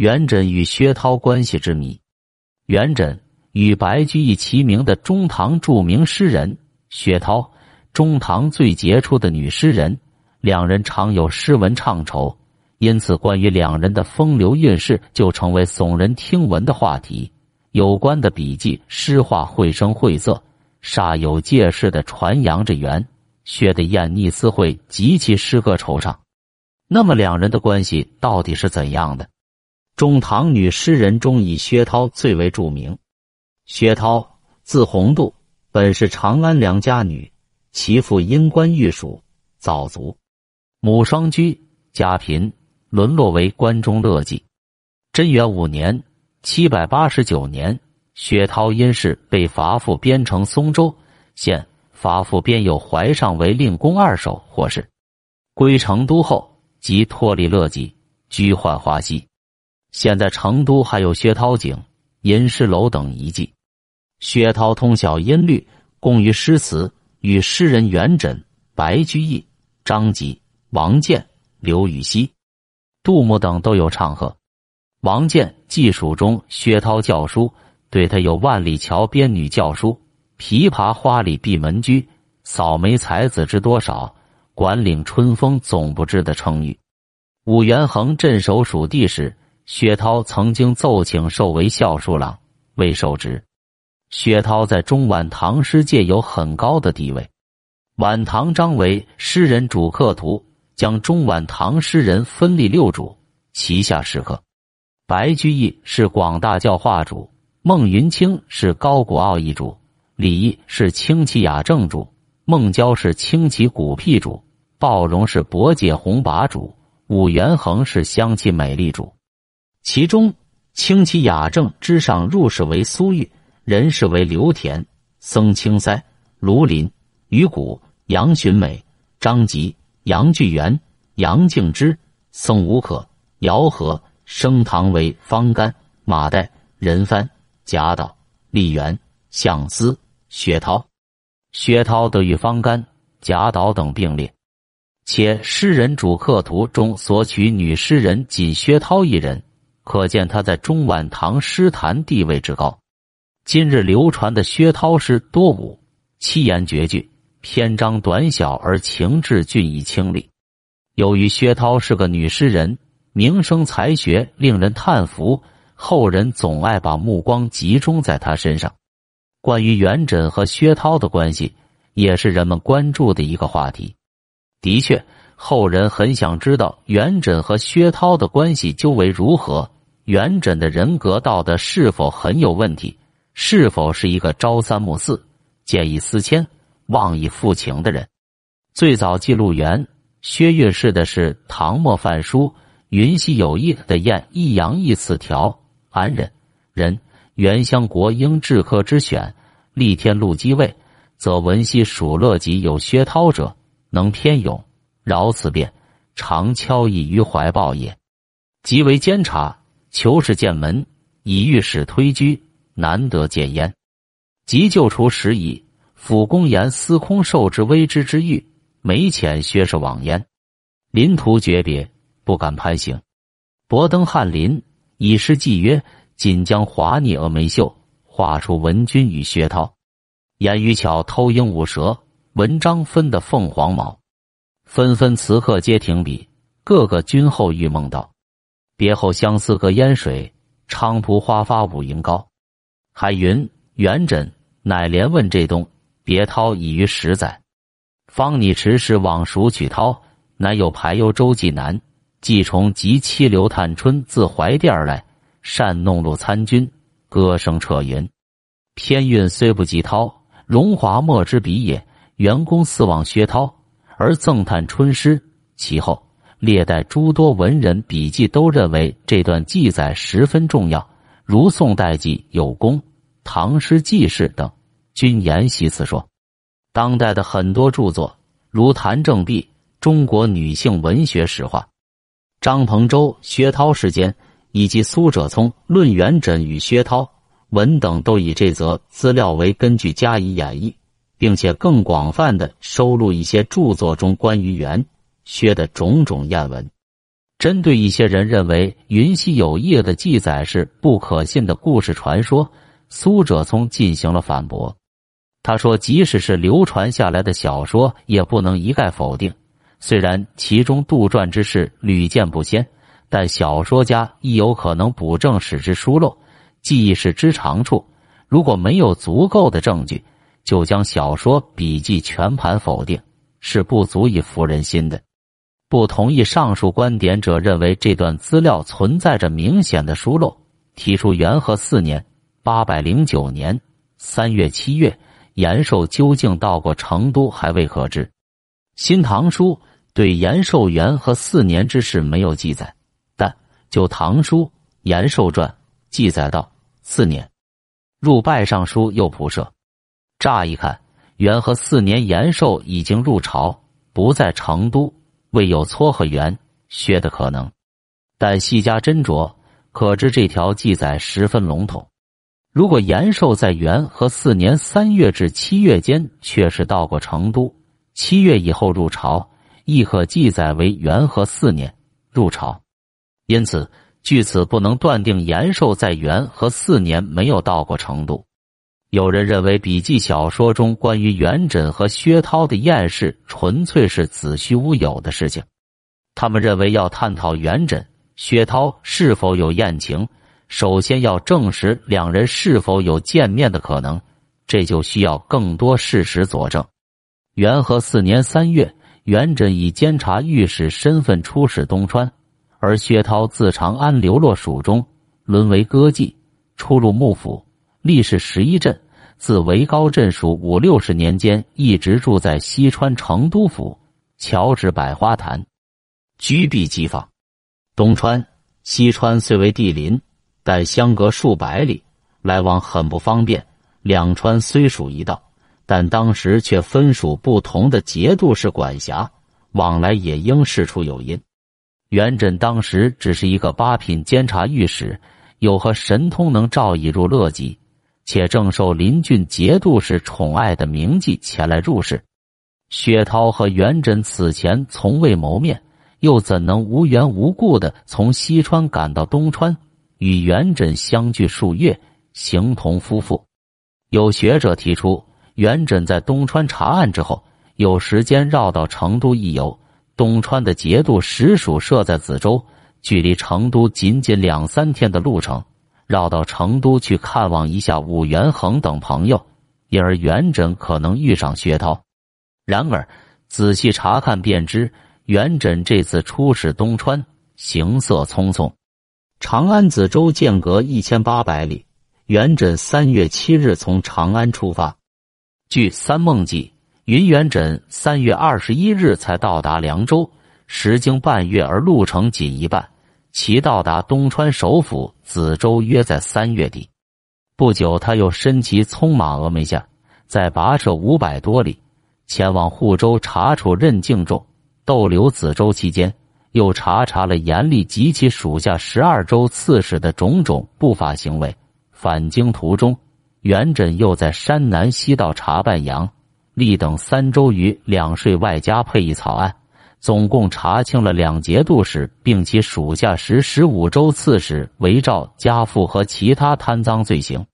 元稹与薛涛关系之谜。元稹与白居易齐名的中唐著名诗人薛涛，中唐最杰出的女诗人，两人常有诗文唱酬，因此关于两人的风流韵事就成为耸人听闻的话题。有关的笔记诗画绘声绘色，煞有介事的传扬着元。薛的艳逆私会极其诗歌惆怅，那么两人的关系到底是怎样的？中唐女诗人中以薛涛最为著名。薛涛字鸿度，本是长安良家女，其父因官御蜀，早卒，母双居，家贫，沦落为关中乐妓。贞元五年（七百八十九年），薛涛因事被伐赴边城松州现。法父边有怀上为令公二手，或是归成都后，即脱离乐籍，居浣花溪。现在成都还有薛涛井、吟诗楼等遗迹。薛涛通晓音律，工于诗词，与诗人元稹、白居易、张籍、王建、刘禹锡、杜牧等都有唱和。王建记述中，薛涛教书，对他有“万里桥边女教书”。琵琶花里闭门居，扫眉才子知多少？管领春风总不知的称誉。武元衡镇守蜀地时，薛涛曾经奏请授为校书郎，未受职。薛涛在中晚唐诗界有很高的地位。晚唐张为诗人主客图，将中晚唐诗人分立六主，旗下诗客。白居易是广大教化主，孟云卿是高古奥义主。李益是清奇雅正主，孟郊是清奇古僻主，鲍荣是博解红拔主，武元衡是香气美丽主。其中清奇雅正之上入士为苏玉，人士为刘田、僧青塞、卢林、于谷、杨寻美、张籍、杨巨源、杨敬之、宋无可、姚和、升堂为方干、马岱、任蕃、贾岛、李元、相思。薛涛，薛涛得与方干、贾岛等并列，且诗人主客图中所取女诗人仅薛涛一人，可见他在中晚唐诗坛地位之高。今日流传的薛涛诗多五七言绝句，篇章短小而情致俊逸清丽。由于薛涛是个女诗人，名声才学令人叹服，后人总爱把目光集中在她身上。关于元稹和薛涛的关系，也是人们关注的一个话题。的确，后人很想知道元稹和薛涛的关系究为如何。元稹的人格道德是否很有问题？是否是一个朝三暮四、见异思迁、忘义负情的人？最早记录元薛岳氏的是唐末范书“云溪有意”的晏一阳一词条，安人人。元襄国应治科之选，立天禄继位，则闻溪蜀乐集有薛涛者，能偏勇，饶此变，常敲以于怀抱也。即为监察，求是见门，以御史推居，难得见焉。即救除时矣。府公言司空受之微之之欲，没浅薛氏往焉。临途诀别，不敢攀行。博登翰林，以诗寄曰。锦将华腻峨眉秀画出文君与薛涛，言语巧偷鹦鹉舌，文章分的凤凰毛，纷纷词客皆停笔，个个君后欲梦到。别后相思隔烟水，菖蒲花发五营高。海云元稹乃连问这东，别涛已于十载。方拟迟时往蜀取涛，乃有排忧周济南，季重及妻刘探春自怀殿而来。善弄禄参军，歌声彻云。偏运虽不及涛，荣华莫之比也。元公四望薛涛，而赠探春诗。其后列代诸多文人笔记都认为这段记载十分重要，如宋代记有功、唐诗纪事等，均沿袭此说。当代的很多著作，如谭正弼《中国女性文学史话》，张彭洲薛涛时间。以及苏辙聪论元稹与薛涛文等，都以这则资料为根据加以演绎，并且更广泛的收录一些著作中关于元薛的种种谚文。针对一些人认为云溪有业的记载是不可信的故事传说，苏辙聪进行了反驳。他说：“即使是流传下来的小说，也不能一概否定。虽然其中杜撰之事屡见不鲜，但小说家亦有可能补正史之疏漏。记忆是之长处，如果没有足够的证据，就将小说笔记全盘否定，是不足以服人心的。”不同意上述观点者认为，这段资料存在着明显的疏漏，提出元和四年（八百零九年）三月、七月，延寿究竟到过成都还未可知。《新唐书》对延寿元和四年之事没有记载，但就《唐书·延寿传》记载到四年。入拜尚书又仆射，乍一看，元和四年延寿已经入朝，不在成都。未有撮合元薛的可能，但细加斟酌，可知这条记载十分笼统。如果延寿在元和四年三月至七月间确实到过成都，七月以后入朝，亦可记载为元和四年入朝。因此，据此不能断定延寿在元和四年没有到过成都。有人认为笔记小说中关于元稹和薛涛的艳事纯粹是子虚乌有的事情。他们认为要探讨元稹、薛涛是否有艳情，首先要证实两人是否有见面的可能，这就需要更多事实佐证。元和四年三月，元稹以监察御史身份出使东川，而薛涛自长安流落蜀中，沦为歌妓，出入幕府。历史十一镇，自维高镇属五六十年间，一直住在西川成都府，乔治百花坛，居避机房。东川、西川虽为地邻，但相隔数百里，来往很不方便。两川虽属一道，但当时却分属不同的节度使管辖，往来也应事出有因。元稹当时只是一个八品监察御史，有何神通能召以入乐籍？且正受邻郡节度使宠爱的名妓前来入室，薛涛和元稹此前从未谋面，又怎能无缘无故的从西川赶到东川，与元稹相聚数月，形同夫妇？有学者提出，元稹在东川查案之后，有时间绕到成都一游。东川的节度使署设在梓州，距离成都仅仅两三天的路程。绕到成都去看望一下武元衡等朋友，因而元稹可能遇上薛涛。然而仔细查看便知，元稹这次出使东川，行色匆匆。长安子州间隔一千八百里，元稹三月七日从长安出发。据《三梦记》，云元稹三月二十一日才到达凉州，时经半月而路程仅一半。其到达东川首府梓州约在三月底，不久他又身骑匆马峨眉下，在跋涉五百多里，前往护州查处任敬重，逗留梓州期间，又查查了严厉及其属下十二州刺史的种种不法行为。返京途中，元稹又在山南西道查办杨、立等三州余两税外加配役草案。总共查清了两节度使，并其属下十十五州刺史韦照家父和其他贪赃罪行。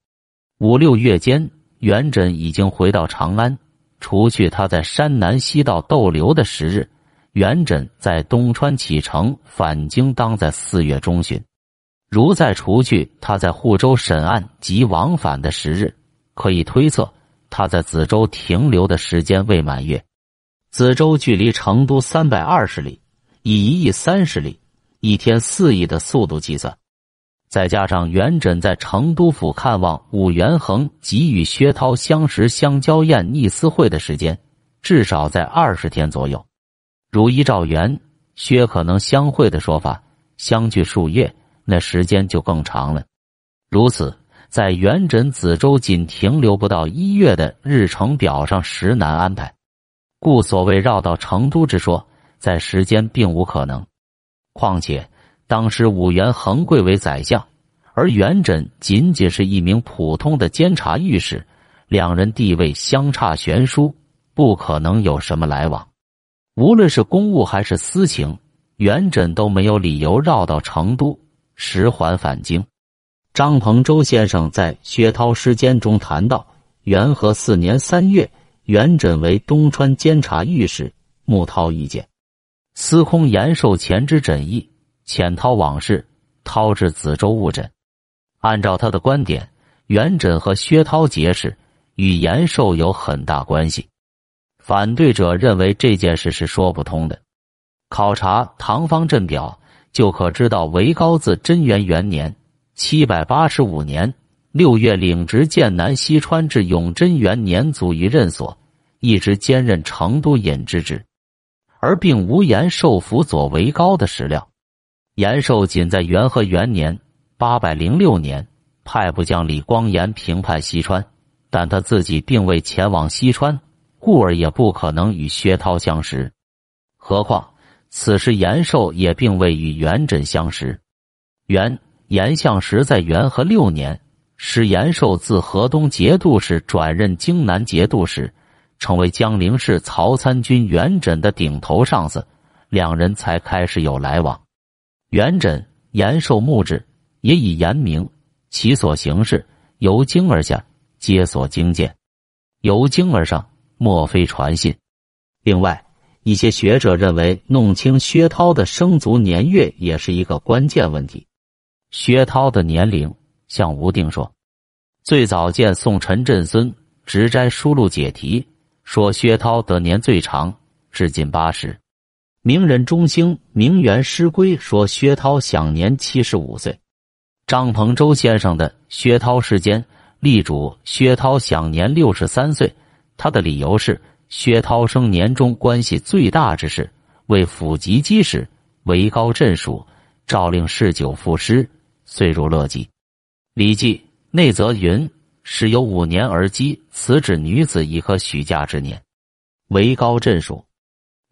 五六月间，元稹已经回到长安。除去他在山南西道逗留的时日，元稹在东川启程返京，当在四月中旬。如再除去他在护州审案及往返的时日，可以推测他在梓州停留的时间未满月。梓州距离成都三百二十里，以一亿三十里，一天四亿的速度计算，再加上元稹在成都府看望武元衡及与薛涛相识相交宴逆私会的时间，至少在二十天左右。如依照元薛可能相会的说法，相距数月，那时间就更长了。如此，在元稹梓州仅停留不到一月的日程表上，实难安排。故所谓绕到成都之说，在时间并无可能。况且当时武元衡贵为宰相，而元稹仅仅是一名普通的监察御史，两人地位相差悬殊，不可能有什么来往。无论是公务还是私情，元稹都没有理由绕到成都使缓返京。张鹏洲先生在《薛涛诗笺》中谈到，元和四年三月，元稹为东川监察御史，穆涛意见，司空延寿前知稹意，遣涛往事，涛至梓州误诊。按照他的观点，元稹和薛涛结识与延寿有很大关系。反对者认为这件事是说不通的。考察《唐方镇表》就可知道，韦高自贞元元年。七百八十五年六月，领职剑南西川，至永贞元年卒于任所，一直兼任成都尹之职，而并无延寿辅佐为高的史料。延寿仅在元和元年八百零六年派部将李光炎平叛西川，但他自己并未前往西川，故而也不可能与薛涛相识。何况此时延寿也并未与元稹相识。元。严相时在元和六年，使延寿自河东节度使转任荆南节度使，成为江陵市曹参军元稹的顶头上司，两人才开始有来往。元稹、延寿墓志也以严明，其所行事由经而下，皆所经见；由经而上，莫非传信。另外，一些学者认为，弄清薛涛的生卒年月也是一个关键问题。薛涛的年龄，向吴定说，最早见宋陈振孙直斋书录解题，说薛涛得年最长，至近八十。名人中兴名媛诗归说薛涛享年七十五岁。张鹏洲先生的《薛涛诗笺》力主薛涛享年六十三岁，他的理由是薛涛生年中关系最大之事，为府籍基史，为高镇属，诏令嗜酒赋诗。遂入乐极，《礼记》内则云：“时有五年而姬，此指女子已可许嫁之年。”为高镇属，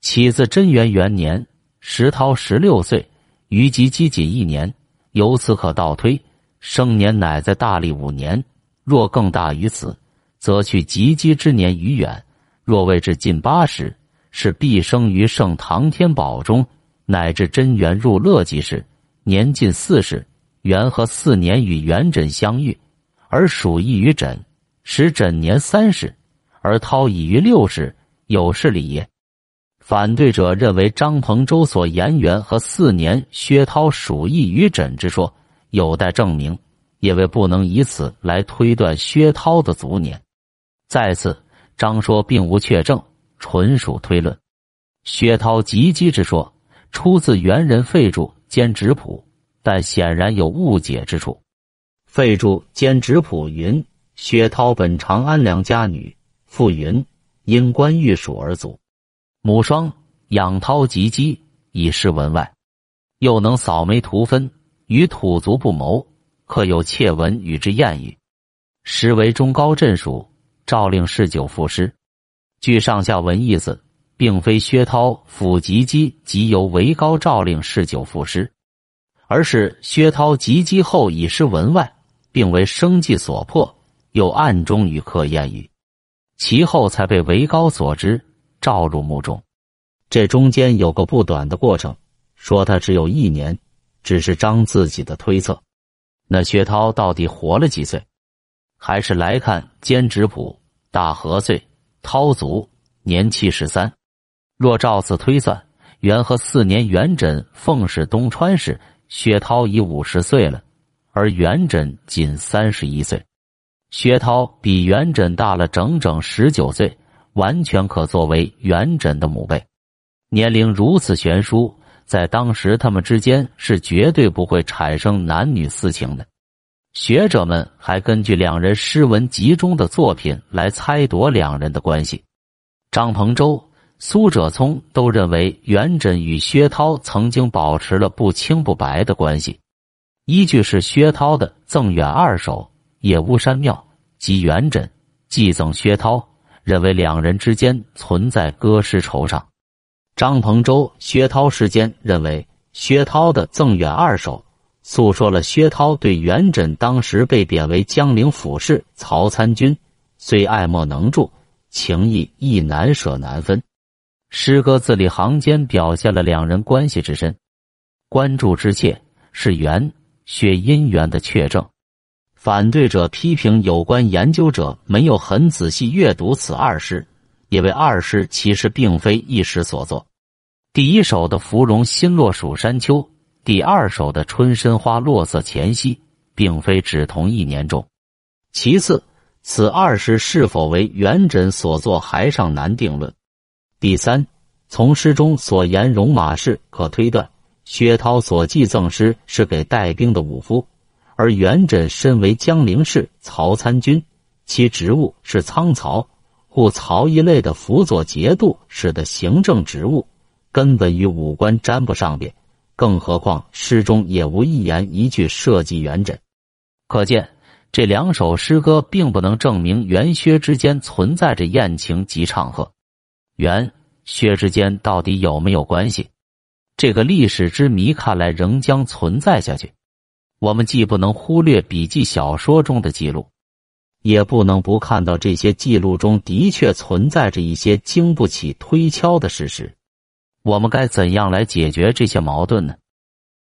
起自贞元元年，石涛十六岁，于及姬仅一年。由此可倒推，生年乃在大历五年。若更大于此，则去及笄之年于远；若未至近八十，是必生于圣唐天宝中，乃至贞元入乐极时，年近四十。元和四年与元稹相遇，而属异于稹，使稹年三十，而涛已于六十，有是理也。反对者认为张鹏洲所言元和四年薛涛属异于稹之说有待证明，因为不能以此来推断薛涛的卒年。再次，张说并无确证，纯属推论。薛涛及笄之说出自元人费著兼直谱。但显然有误解之处。废注兼职谱云：薛涛本长安良家女，父云因官御蜀而卒，母双养涛及笄，以示文外，又能扫眉涂分，与土族不谋，刻有窃闻与之谚语，实为中高镇属，诏令嗜酒赋诗。据上下文意思，并非薛涛府及笄即由为高诏令嗜酒赋诗。而是薛涛及笄后以诗文外，并为生计所迫，又暗中与客谚语，其后才被韦高所知，召入墓中。这中间有个不短的过程，说他只有一年，只是张自己的推测。那薛涛到底活了几岁？还是来看兼职谱大和岁，涛卒年七十三。若照此推算，元和四年，元稹奉使东川时。薛涛已五十岁了，而元稹仅三十一岁。薛涛比元稹大了整整十九岁，完全可作为元稹的母辈。年龄如此悬殊，在当时他们之间是绝对不会产生男女私情的。学者们还根据两人诗文集中的作品来猜度两人的关系。张鹏洲。苏哲聪都认为元稹与薛涛曾经保持了不清不白的关系，依据是薛涛的《赠远二首》，野巫山庙及元稹寄赠薛涛，认为两人之间存在歌诗酬上。张鹏洲《薛涛诗笺》认为，薛涛的《赠远二首》诉说了薛涛对元稹当时被贬为江陵府事曹参军，虽爱莫能助，情谊亦难舍难分。诗歌字里行间表现了两人关系之深。关注之切是袁薛姻缘的确证。反对者批评有关研究者没有很仔细阅读此二诗，因为二诗其实并非一时所作。第一首的“芙蓉新落蜀山丘”，第二首的“春深花落色前夕”，并非只同一年中。其次，此二诗是否为元稹所作还尚难定论。第三，从诗中所言戎马事可推断，薛涛所寄赠诗是给带兵的武夫。而元稹身为江陵氏曹参军，其职务是仓曹，故曹一类的辅佐节度使的行政职务，根本与武官沾不上边。更何况诗中也无一言一句涉及元稹，可见这两首诗歌并不能证明元薛之间存在着艳情及唱和。元薛之间到底有没有关系？这个历史之谜看来仍将存在下去。我们既不能忽略笔记小说中的记录，也不能不看到这些记录中的确存在着一些经不起推敲的事实。我们该怎样来解决这些矛盾呢？